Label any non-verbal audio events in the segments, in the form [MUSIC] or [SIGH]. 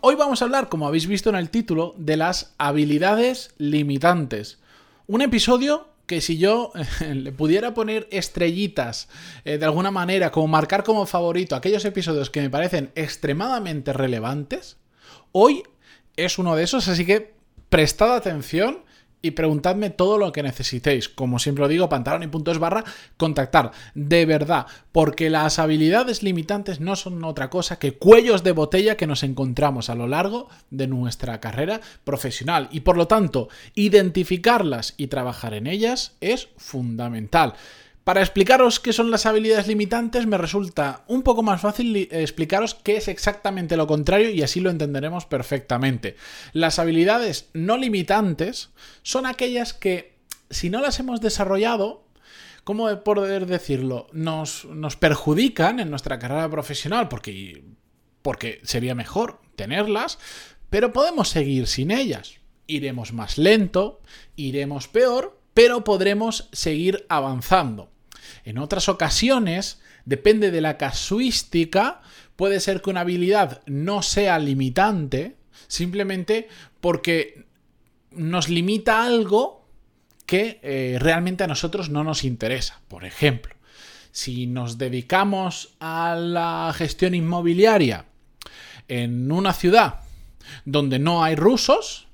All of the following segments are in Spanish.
Hoy vamos a hablar, como habéis visto en el título, de las habilidades limitantes. Un episodio que si yo le pudiera poner estrellitas eh, de alguna manera, como marcar como favorito aquellos episodios que me parecen extremadamente relevantes, hoy es uno de esos, así que prestad atención y preguntadme todo lo que necesitéis. Como siempre lo digo, pantalón y puntos barra, contactar. De verdad, porque las habilidades limitantes no son otra cosa que cuellos de botella que nos encontramos a lo largo de nuestra carrera profesional. Y por lo tanto, identificarlas y trabajar en ellas es fundamental. Para explicaros qué son las habilidades limitantes me resulta un poco más fácil explicaros qué es exactamente lo contrario y así lo entenderemos perfectamente. Las habilidades no limitantes son aquellas que si no las hemos desarrollado, ¿cómo poder decirlo? Nos, nos perjudican en nuestra carrera profesional porque, porque sería mejor tenerlas, pero podemos seguir sin ellas. Iremos más lento, iremos peor, pero podremos seguir avanzando. En otras ocasiones, depende de la casuística, puede ser que una habilidad no sea limitante, simplemente porque nos limita algo que eh, realmente a nosotros no nos interesa. Por ejemplo, si nos dedicamos a la gestión inmobiliaria en una ciudad donde no hay rusos,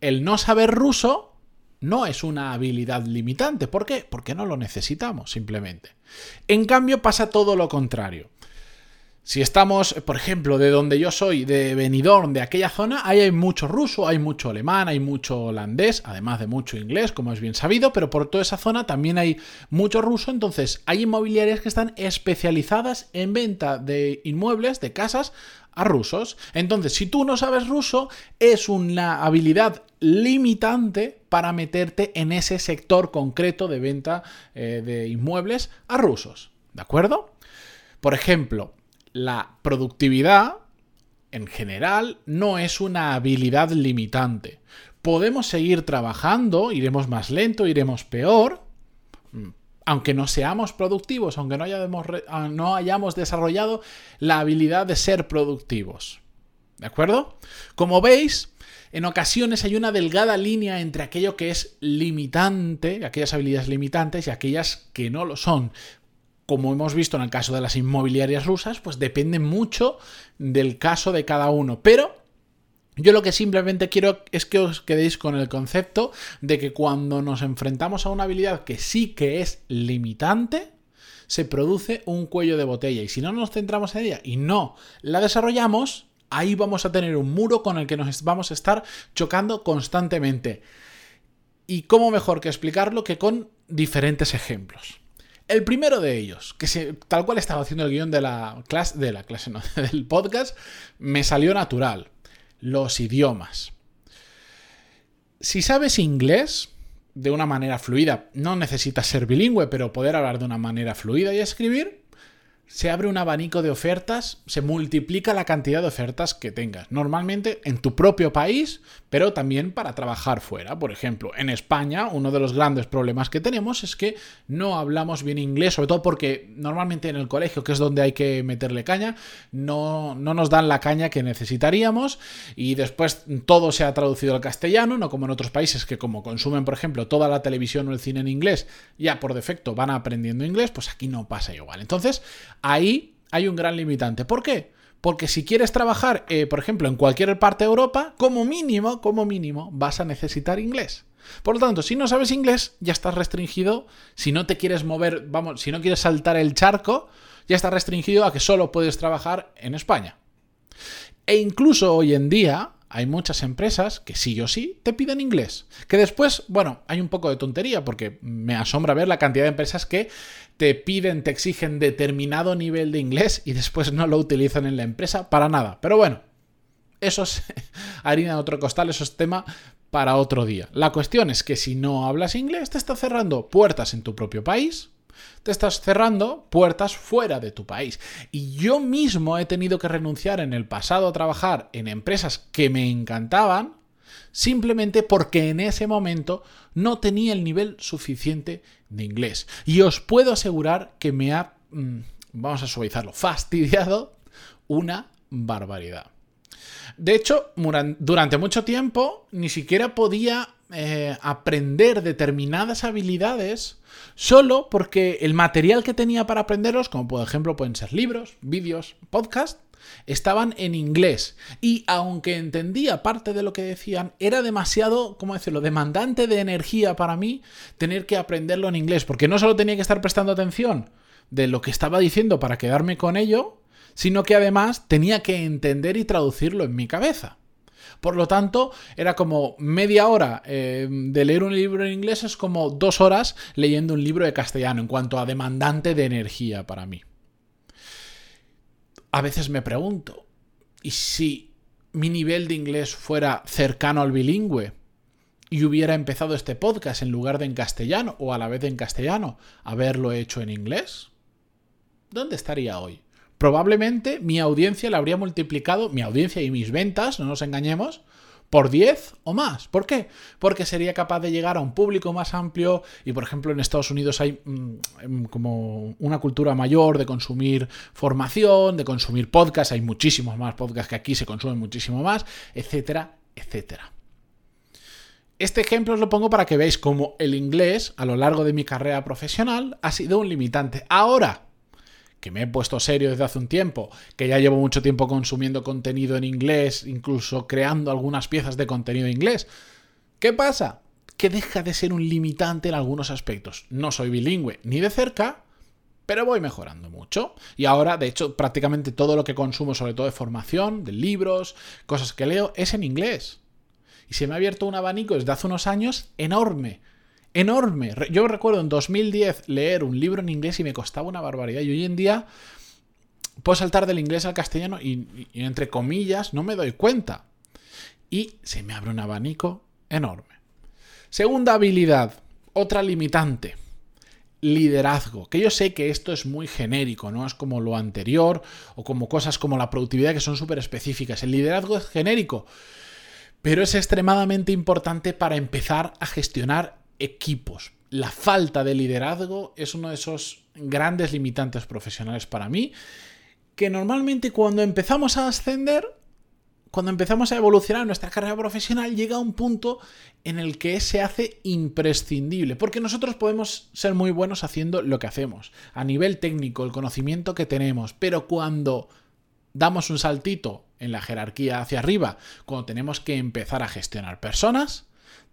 el no saber ruso no es una habilidad limitante. ¿Por qué? Porque no lo necesitamos, simplemente. En cambio, pasa todo lo contrario. Si estamos, por ejemplo, de donde yo soy, de Benidorm, de aquella zona, ahí hay mucho ruso, hay mucho alemán, hay mucho holandés, además de mucho inglés, como es bien sabido, pero por toda esa zona también hay mucho ruso, entonces hay inmobiliarias que están especializadas en venta de inmuebles, de casas, a rusos. Entonces, si tú no sabes ruso, es una habilidad limitante para meterte en ese sector concreto de venta eh, de inmuebles a rusos. ¿De acuerdo? Por ejemplo, la productividad en general no es una habilidad limitante. Podemos seguir trabajando, iremos más lento, iremos peor, mm, aunque no seamos productivos, aunque no hayamos, ah, no hayamos desarrollado la habilidad de ser productivos. ¿De acuerdo? Como veis, en ocasiones hay una delgada línea entre aquello que es limitante, aquellas habilidades limitantes y aquellas que no lo son. Como hemos visto en el caso de las inmobiliarias rusas, pues depende mucho del caso de cada uno. Pero yo lo que simplemente quiero es que os quedéis con el concepto de que cuando nos enfrentamos a una habilidad que sí que es limitante, se produce un cuello de botella. Y si no nos centramos en ella y no la desarrollamos, ahí vamos a tener un muro con el que nos vamos a estar chocando constantemente. Y cómo mejor que explicarlo que con diferentes ejemplos. El primero de ellos, que tal cual estaba haciendo el guion de la clase, [LAUGHS] del podcast, me salió natural. Los idiomas. Si sabes inglés de una manera fluida, no necesitas ser bilingüe, pero poder hablar de una manera fluida y escribir, se abre un abanico de ofertas, se multiplica la cantidad de ofertas que tengas. Normalmente en tu propio país, pero también para trabajar fuera. Por ejemplo, en España, uno de los grandes problemas que tenemos es que no hablamos bien inglés, sobre todo porque normalmente en el colegio, que es donde hay que meterle caña, no, no nos dan la caña que necesitaríamos y después todo se ha traducido al castellano, no como en otros países que como consumen, por ejemplo, toda la televisión o el cine en inglés, ya por defecto van aprendiendo inglés, pues aquí no pasa igual. Entonces, ahí hay un gran limitante. ¿Por qué? Porque si quieres trabajar, eh, por ejemplo, en cualquier parte de Europa, como mínimo, como mínimo, vas a necesitar inglés. Por lo tanto, si no sabes inglés, ya estás restringido. Si no te quieres mover, vamos, si no quieres saltar el charco, ya estás restringido a que solo puedes trabajar en España. E incluso hoy en día, hay muchas empresas que sí o sí te piden inglés. Que después, bueno, hay un poco de tontería porque me asombra ver la cantidad de empresas que te piden, te exigen determinado nivel de inglés y después no lo utilizan en la empresa para nada. Pero bueno, eso es [LAUGHS] harina de otro costal, eso es tema para otro día. La cuestión es que si no hablas inglés, te está cerrando puertas en tu propio país, te estás cerrando puertas fuera de tu país. Y yo mismo he tenido que renunciar en el pasado a trabajar en empresas que me encantaban, simplemente porque en ese momento no tenía el nivel suficiente de inglés. Y os puedo asegurar que me ha, mm, vamos a suavizarlo, fastidiado una barbaridad. De hecho, durante mucho tiempo ni siquiera podía eh, aprender determinadas habilidades solo porque el material que tenía para aprenderlos, como por ejemplo pueden ser libros, vídeos, podcasts, estaban en inglés. Y aunque entendía parte de lo que decían, era demasiado, ¿cómo decirlo?, demandante de energía para mí tener que aprenderlo en inglés, porque no solo tenía que estar prestando atención de lo que estaba diciendo para quedarme con ello, sino que además tenía que entender y traducirlo en mi cabeza. Por lo tanto, era como media hora eh, de leer un libro en inglés, es como dos horas leyendo un libro de castellano en cuanto a demandante de energía para mí. A veces me pregunto, ¿y si mi nivel de inglés fuera cercano al bilingüe? y hubiera empezado este podcast en lugar de en castellano o a la vez en castellano, haberlo hecho en inglés? ¿Dónde estaría hoy? Probablemente mi audiencia la habría multiplicado, mi audiencia y mis ventas, no nos engañemos, por 10 o más. ¿Por qué? Porque sería capaz de llegar a un público más amplio y, por ejemplo, en Estados Unidos hay mm, em, como una cultura mayor de consumir formación, de consumir podcasts, hay muchísimos más podcasts que aquí se consumen muchísimo más, etcétera, etcétera. Este ejemplo os lo pongo para que veáis cómo el inglés a lo largo de mi carrera profesional ha sido un limitante. Ahora, que me he puesto serio desde hace un tiempo, que ya llevo mucho tiempo consumiendo contenido en inglés, incluso creando algunas piezas de contenido en inglés. ¿Qué pasa? Que deja de ser un limitante en algunos aspectos. No soy bilingüe ni de cerca, pero voy mejorando mucho. Y ahora, de hecho, prácticamente todo lo que consumo, sobre todo de formación, de libros, cosas que leo, es en inglés. Y se me ha abierto un abanico desde hace unos años enorme enorme. Yo recuerdo en 2010 leer un libro en inglés y me costaba una barbaridad. Y hoy en día puedo saltar del inglés al castellano y, entre comillas no me doy cuenta. Y se me abre un abanico enorme. Segunda habilidad, otra limitante. Liderazgo, que yo sé que esto es muy genérico, no es como lo anterior o como cosas como la productividad que son súper específicas. El liderazgo es genérico, pero es extremadamente importante para empezar a gestionar equipos. La falta de liderazgo es uno de esos grandes limitantes profesionales para mí, que normalmente cuando empezamos a ascender, cuando empezamos a evolucionar nuestra carrera profesional, llega un punto en el que se hace imprescindible, porque nosotros podemos ser muy buenos haciendo lo que hacemos, a nivel técnico, el conocimiento que tenemos, pero cuando damos un saltito en la jerarquía hacia arriba, cuando tenemos que empezar a gestionar personas,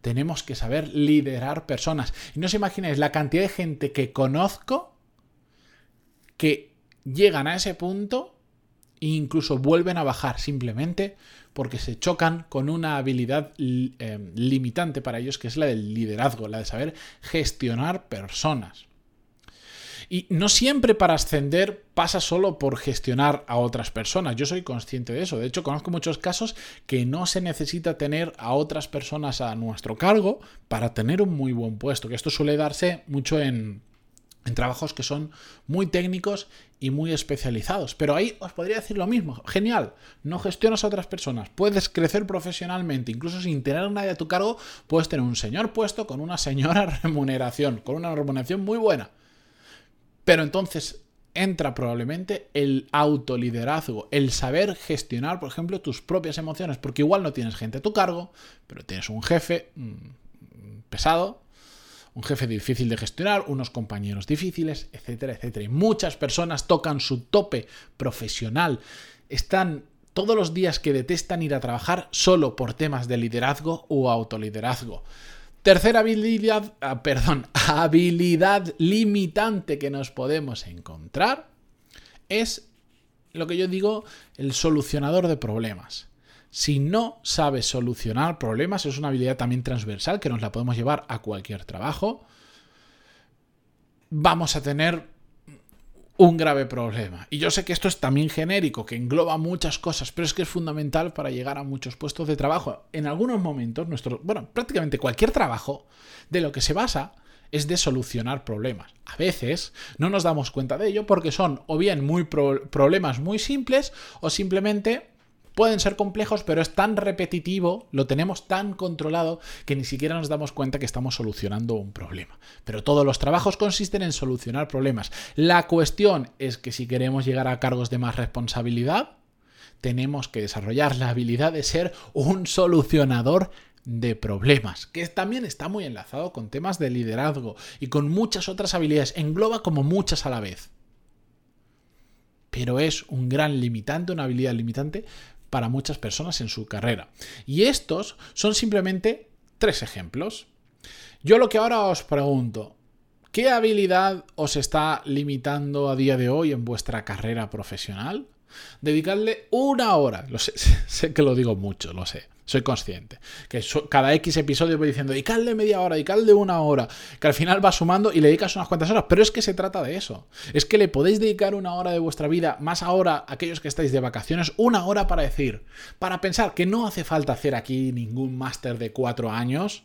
tenemos que saber liderar personas. Y no os imagináis la cantidad de gente que conozco que llegan a ese punto e incluso vuelven a bajar simplemente porque se chocan con una habilidad eh, limitante para ellos que es la del liderazgo, la de saber gestionar personas. Y no siempre para ascender pasa solo por gestionar a otras personas. Yo soy consciente de eso. De hecho, conozco muchos casos que no se necesita tener a otras personas a nuestro cargo para tener un muy buen puesto. Que esto suele darse mucho en, trabajos que son muy técnicos y muy especializados. Pero ahí os podría decir lo mismo. Genial, no gestionas a otras personas, puedes crecer profesionalmente, incluso sin tener a nadie a tu cargo, puedes tener un señor puesto con una señora [LAUGHS] remuneración, con una remuneración muy buena. Pero entonces entra probablemente el autoliderazgo, el saber gestionar, por ejemplo, tus propias emociones, porque igual no tienes gente a tu cargo, pero tienes un jefe mm, pesado, un jefe difícil de gestionar, unos compañeros difíciles, etcétera, etcétera. Y muchas personas tocan su tope profesional, están todos los días que detestan ir a trabajar solo por temas de liderazgo o autoliderazgo. Tercera habilidad, ah, perdón, [LAUGHS] habilidad limitante que nos podemos encontrar es lo que yo digo el solucionador de problemas. Si no sabes solucionar problemas, es una habilidad también transversal que nos la podemos llevar a cualquier trabajo. Vamos a tener un grave problema. Y yo sé que esto es también genérico, que engloba muchas cosas, pero es que es fundamental para llegar a muchos puestos de trabajo. En algunos momentos, nuestro, bueno, prácticamente cualquier trabajo de lo que se basa es de solucionar problemas. A veces no nos damos cuenta de ello porque son o bien muy problemas muy simples o simplemente pueden ser complejos, pero es tan repetitivo, lo tenemos tan controlado que ni siquiera nos damos cuenta que estamos solucionando un problema. Pero todos los trabajos consisten en solucionar problemas. La cuestión es que si queremos llegar a cargos de más responsabilidad, tenemos que desarrollar la habilidad de ser un solucionador de problemas, que también está muy enlazado con temas de liderazgo y con muchas otras habilidades, engloba como muchas a la vez. Pero es un gran limitante, una habilidad limitante para muchas personas en su carrera. Y estos son simplemente tres ejemplos. Yo lo que ahora os pregunto, ¿qué habilidad os está limitando a día de hoy en vuestra carrera profesional? Dedicarle una hora, lo sé, [LAUGHS] sé que lo digo mucho, lo sé, soy consciente. Que cada X episodio voy diciendo, dedicadle media hora, dedicadle una hora. Que al final va sumando y le dedicas unas cuantas horas. Pero es que se trata de eso. Es que le podéis dedicar una hora de vuestra vida, más ahora aquellos que estáis de vacaciones, una hora para decir, para pensar que no hace falta hacer aquí ningún máster de cuatro años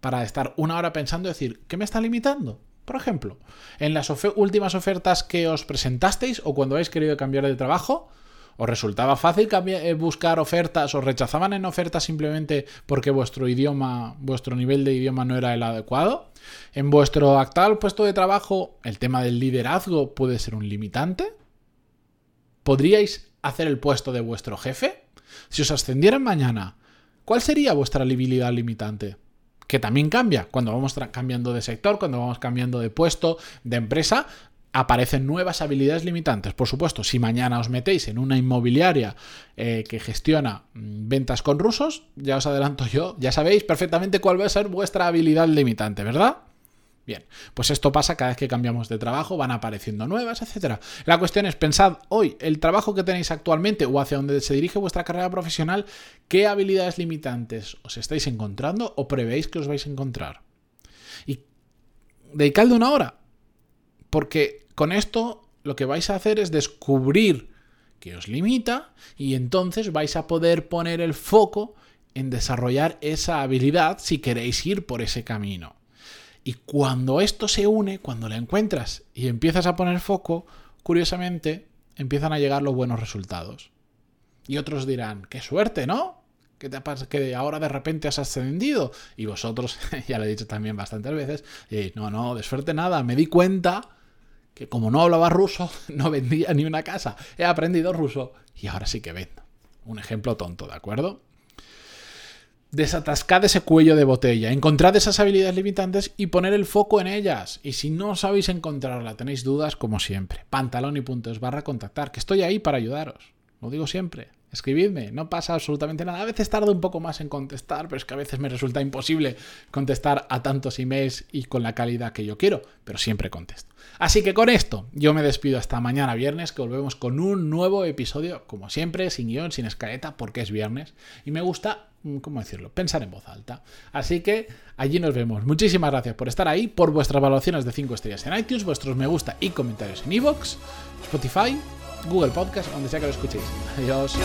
para estar una hora pensando y decir, ¿qué me está limitando? Por ejemplo, en las últimas ofertas que os presentasteis o cuando habéis querido cambiar de trabajo, ¿Os resultaba fácil eh, buscar ofertas? ¿Os rechazaban en ofertas simplemente porque vuestro idioma, vuestro nivel de idioma no era el adecuado? ¿En vuestro actual puesto de trabajo el tema del liderazgo puede ser un limitante? ¿Podríais hacer el puesto de vuestro jefe? Si os ascendieran mañana, ¿cuál sería vuestra habilidad limitante? que también cambia cuando vamos cambiando de sector, cuando vamos cambiando de puesto, de empresa, aparecen nuevas habilidades limitantes. Por supuesto, si mañana os metéis en una inmobiliaria eh, que gestiona mm, ventas con rusos, ya os adelanto yo, ya sabéis perfectamente cuál va a ser vuestra habilidad limitante, ¿verdad? Bien, pues esto pasa cada vez que cambiamos de trabajo, van apareciendo nuevas, etc. La cuestión es, pensad hoy, el trabajo que tenéis actualmente o hacia donde se dirige vuestra carrera profesional, ¿qué habilidades limitantes os estáis encontrando o prevéis que os vais a encontrar? Y dedicadle una hora porque con esto lo que vais a hacer es descubrir que os limita y entonces vais a poder poner el foco en desarrollar esa habilidad si queréis ir por ese camino. Y cuando esto se une, cuando la encuentras y empiezas a poner foco, curiosamente empiezan a llegar los buenos resultados. Y otros dirán, qué suerte, ¿no? Que, te que ahora de repente has ascendido. Y vosotros, [LAUGHS] ya lo he dicho también bastantes veces, no, no, de suerte nada, me di cuenta que como no hablaba ruso, [LAUGHS] no vendía ni una casa. He aprendido ruso y ahora sí que vendo. Un ejemplo tonto, ¿de acuerdo? Desatascad ese cuello de botella, encontrad esas habilidades limitantes y poner el foco en ellas. Y si no sabéis encontrarla, tenéis dudas, como siempre. Pantalón y puntos barra contactar, que estoy ahí para ayudaros. Lo digo siempre. Escribidme, no pasa absolutamente nada. A veces tardo un poco más en contestar, pero es que a veces me resulta imposible contestar a tantos emails y con la calidad que yo quiero, pero siempre contesto. Así que con esto yo me despido hasta mañana viernes, que volvemos con un nuevo episodio, como siempre, sin guion, sin escaleta, porque es viernes y me gusta, mm, ¿cómo decirlo?, pensar en voz alta. Así que allí nos vemos. Muchísimas gracias por estar ahí, por vuestras evaluaciones de 5 estrellas en iTunes, vuestros me gusta y comentarios en iVoox, Spotify Google Podcast, donde sea que lo escuchéis. Adiós.